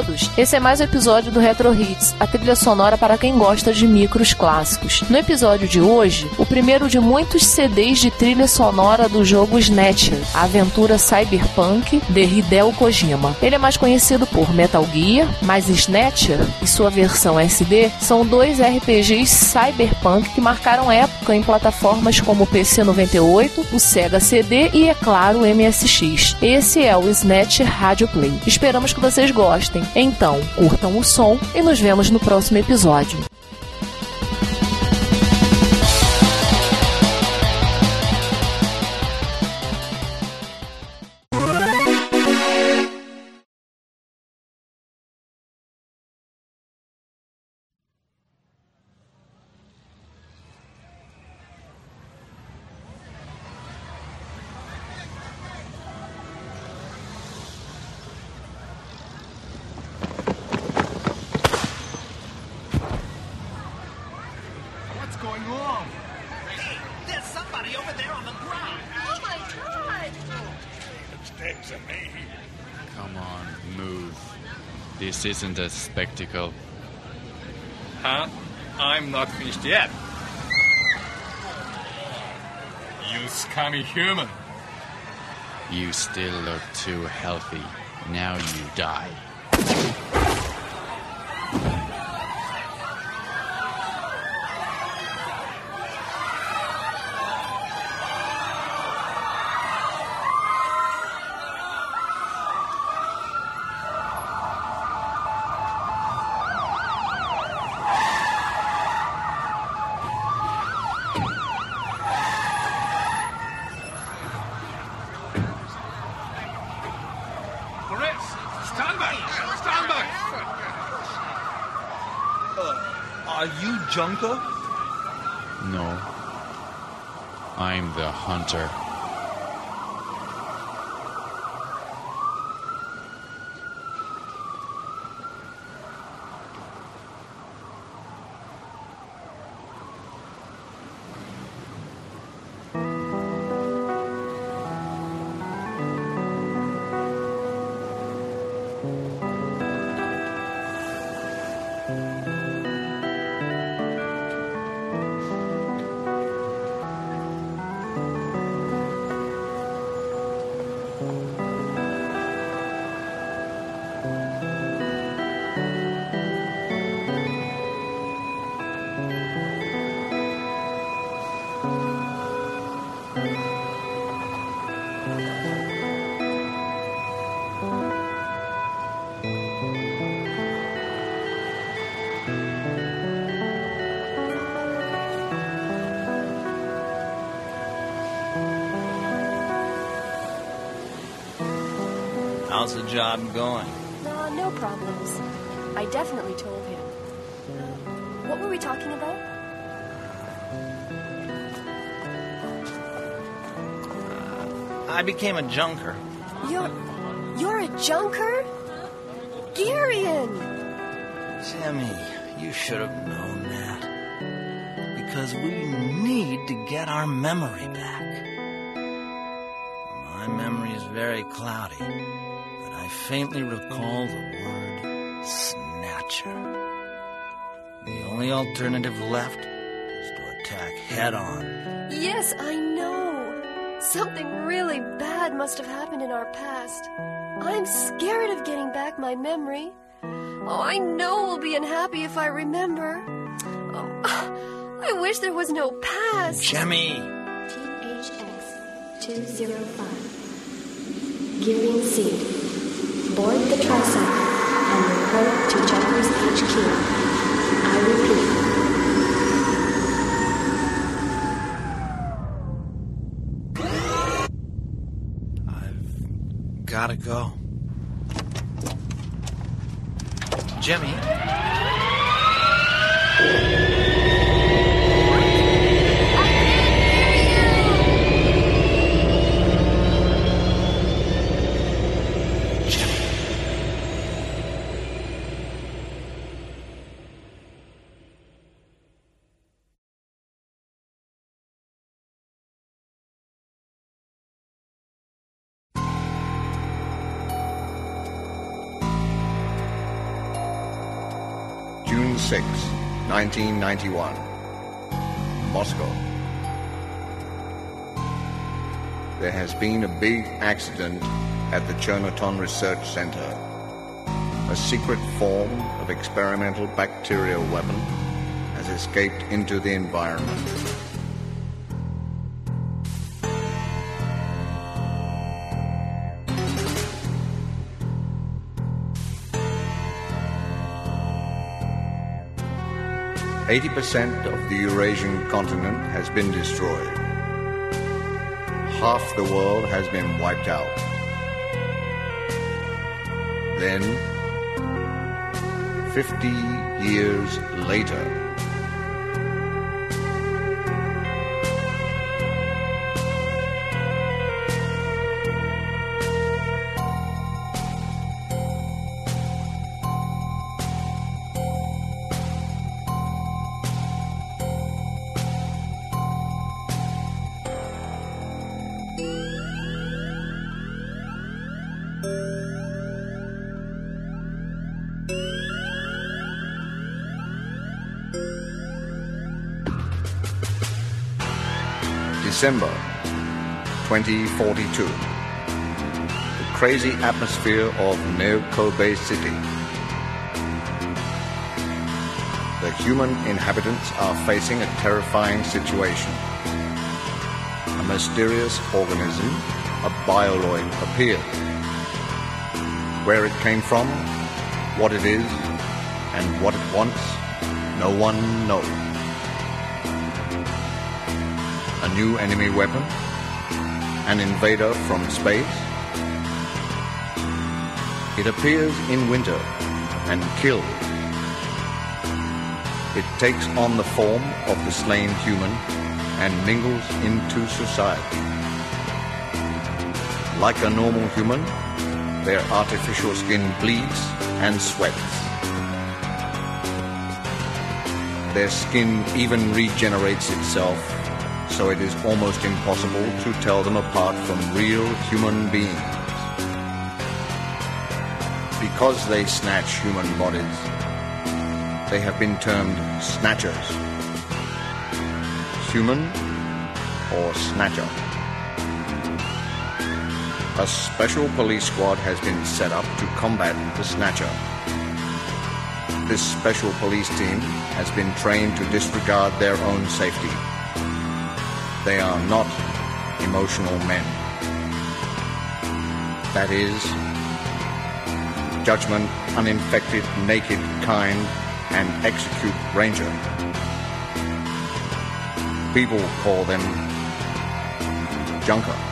todos! Esse é mais um episódio do Retro Hits, a trilha sonora para quem gosta de micros clássicos. No episódio de hoje, o primeiro de muitos CDs de trilha sonora do jogo Snatcher, a aventura cyberpunk de Hideo Kojima. Ele é mais conhecido por Metal Gear, mas Snatcher e sua versão SD são dois RPGs cyberpunk que marcaram época em plataformas como o PC 98, o Sega CD e, é claro, o MSX. Esse é o Snatcher Radio Play. Esperamos que vocês gostem. Então, curtam o som e nos vemos no próximo episódio. Isn't a spectacle. Huh? I'm not finished yet. You scummy human. You still look too healthy. Now you die. Junker? No. I'm the hunter. How's the job going? Uh, no problems. I definitely told him. What were we talking about? I became a junker. You're. You're a junker? Gillian! Sammy, you should have known that. Because we need to get our memory back. My memory is very cloudy, but I faintly recall the word snatcher. The only alternative left is to attack head on. Yes, I know. Something really must have happened in our past. I'm scared of getting back my memory. Oh, I know we'll be unhappy if I remember. Oh, I wish there was no past. Jamie! THX 205. Gillian Seed. Board the tricycle and report to Checkers HQ. Gotta go. Jimmy? 1991. Moscow. There has been a big accident at the Chernoton Research Center. A secret form of experimental bacterial weapon has escaped into the environment. Eighty percent of the Eurasian continent has been destroyed. Half the world has been wiped out. Then, fifty years later, December 2042. The crazy atmosphere of Neo Kobe City. The human inhabitants are facing a terrifying situation. A mysterious organism, a bioloid, appeared. Where it came from, what it is, and what it wants, no one knows. New enemy weapon? An invader from space? It appears in winter and kills. It takes on the form of the slain human and mingles into society. Like a normal human, their artificial skin bleeds and sweats. Their skin even regenerates itself so it is almost impossible to tell them apart from real human beings. Because they snatch human bodies, they have been termed snatchers. Human or snatcher. A special police squad has been set up to combat the snatcher. This special police team has been trained to disregard their own safety. They are not emotional men. That is, judgment, uninfected, naked, kind, and execute ranger. People call them junker.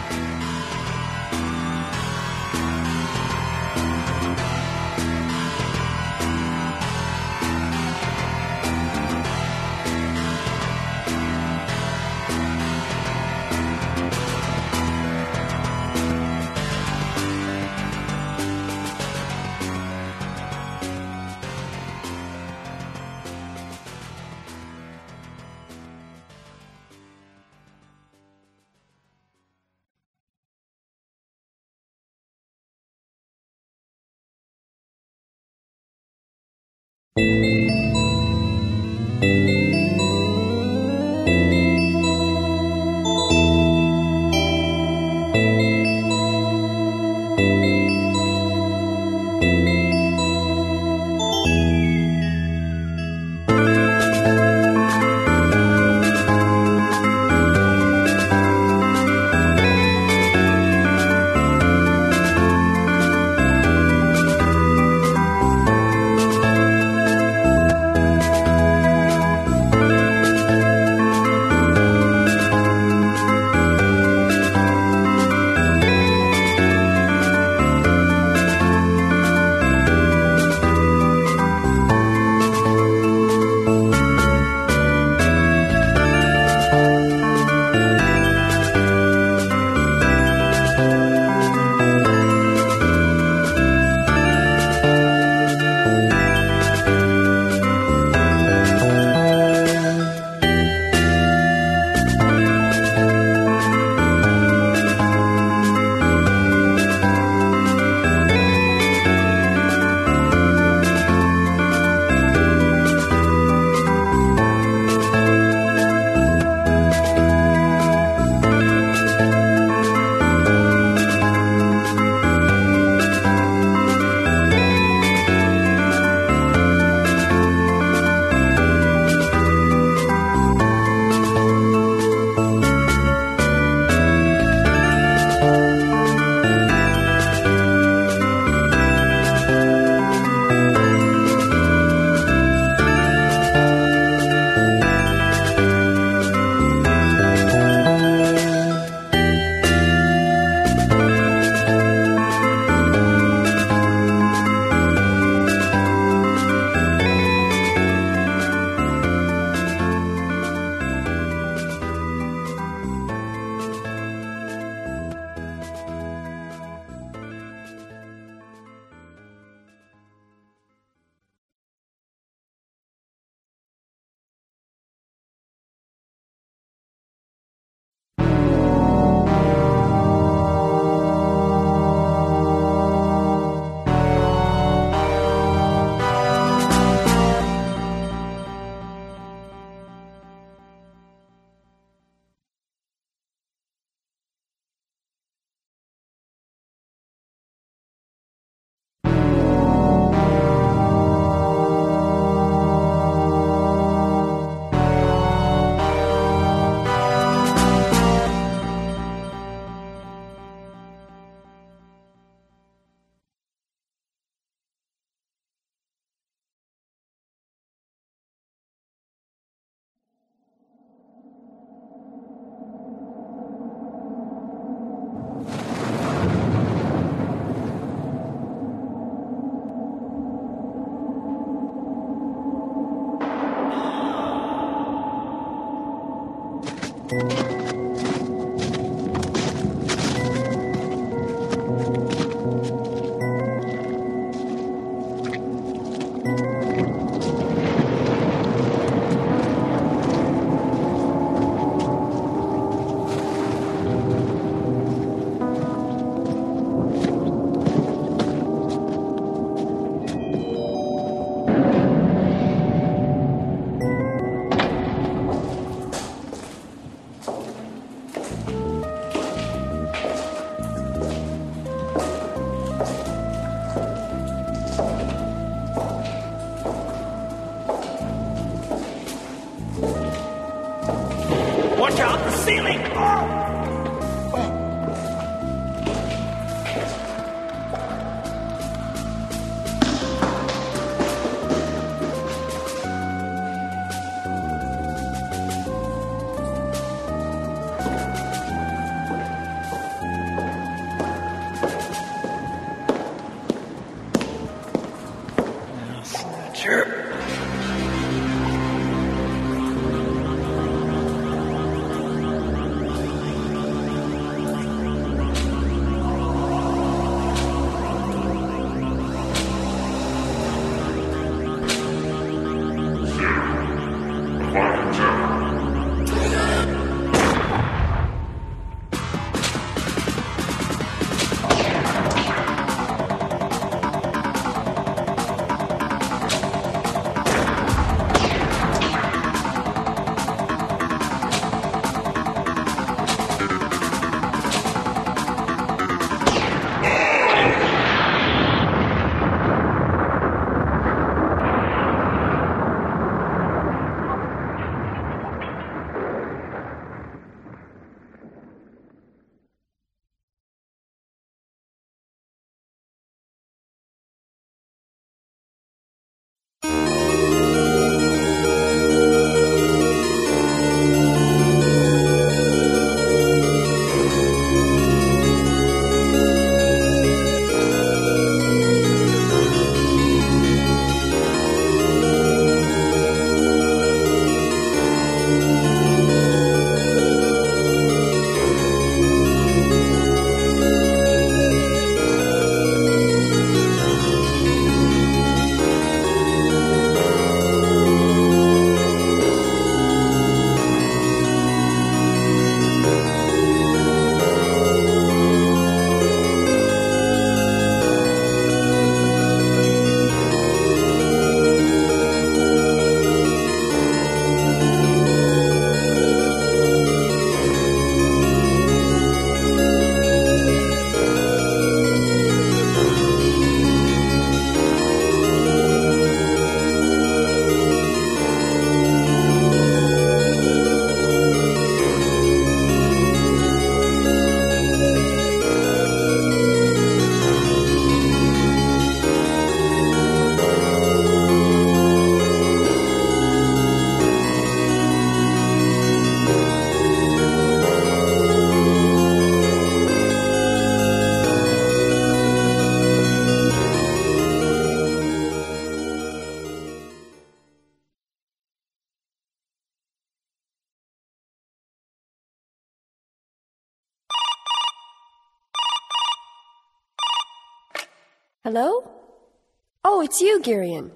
Hello? Oh, it's you, Gillian.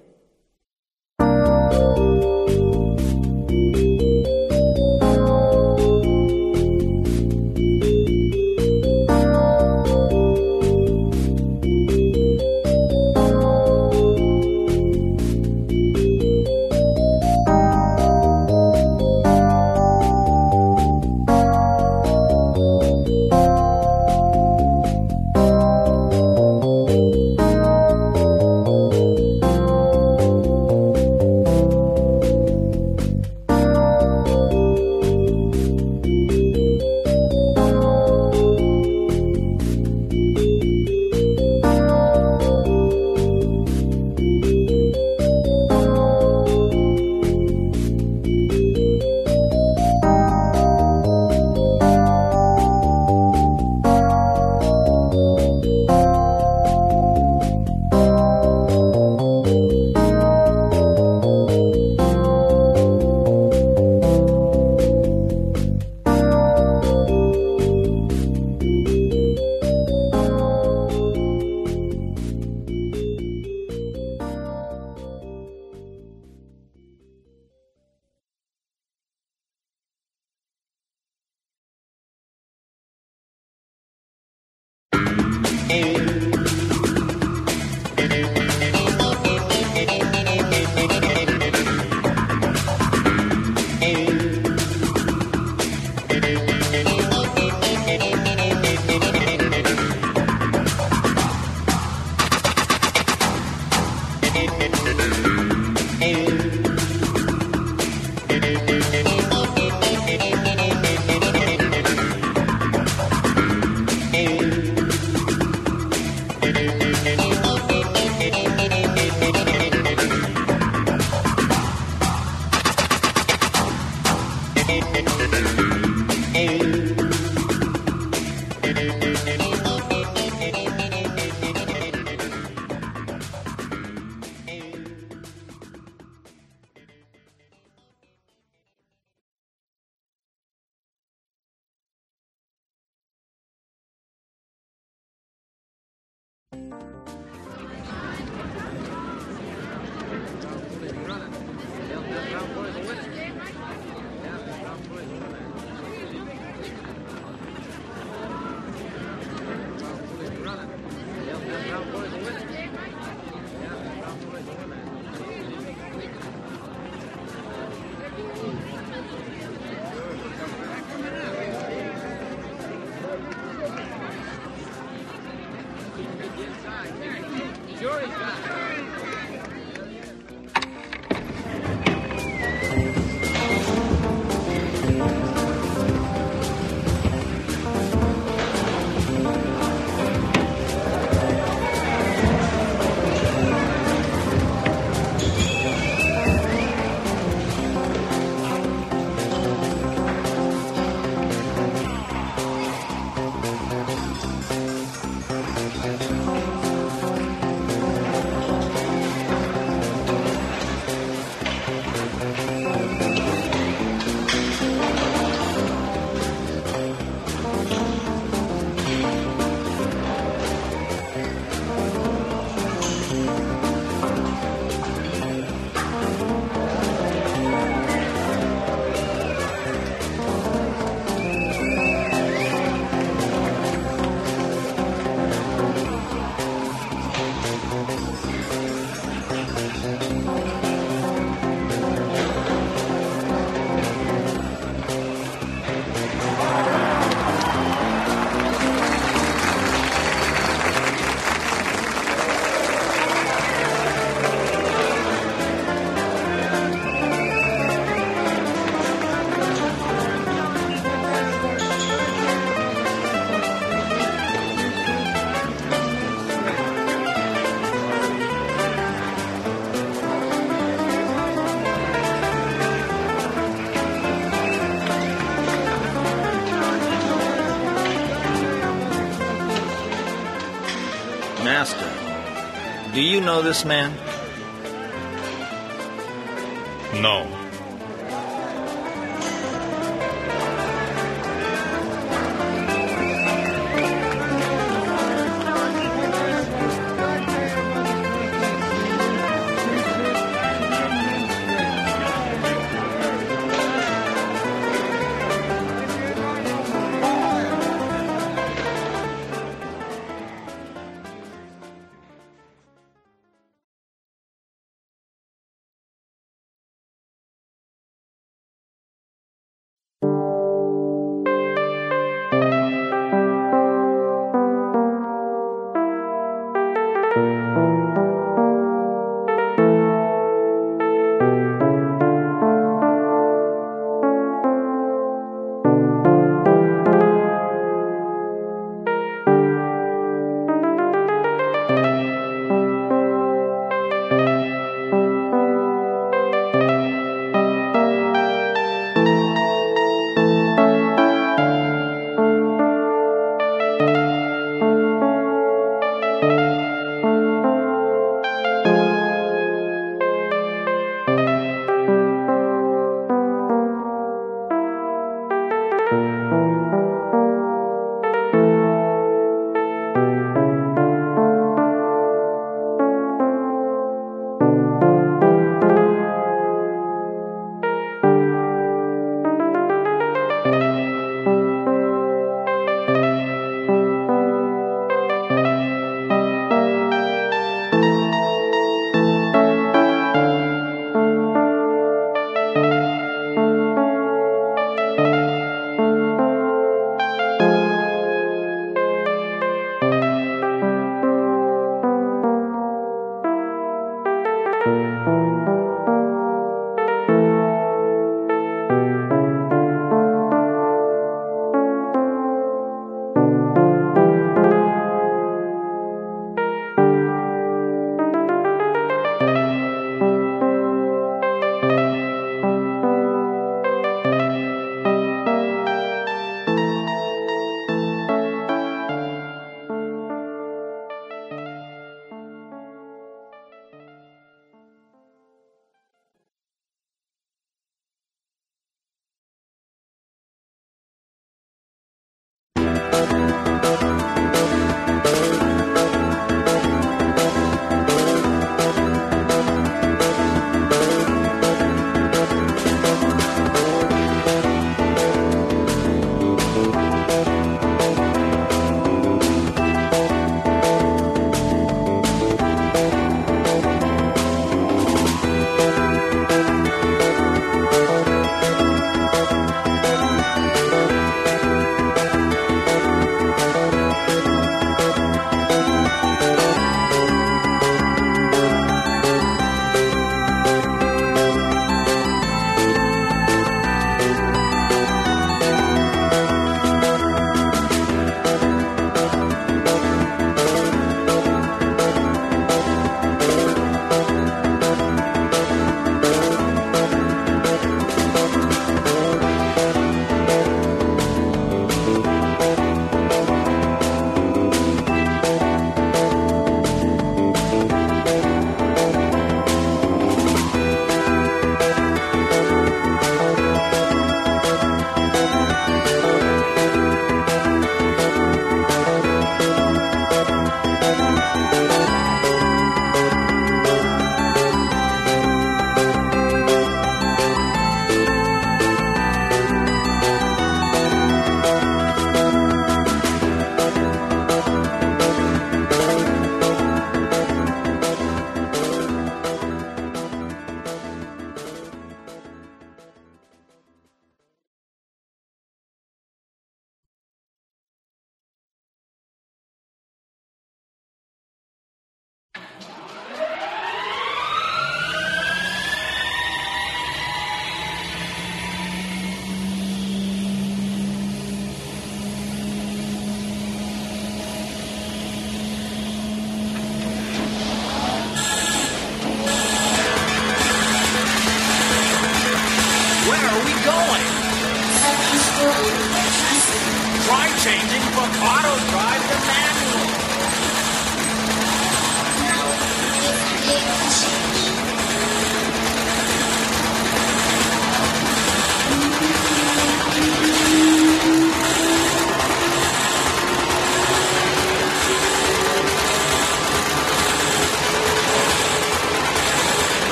Do you know this man? No.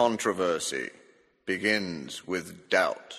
Controversy begins with doubt.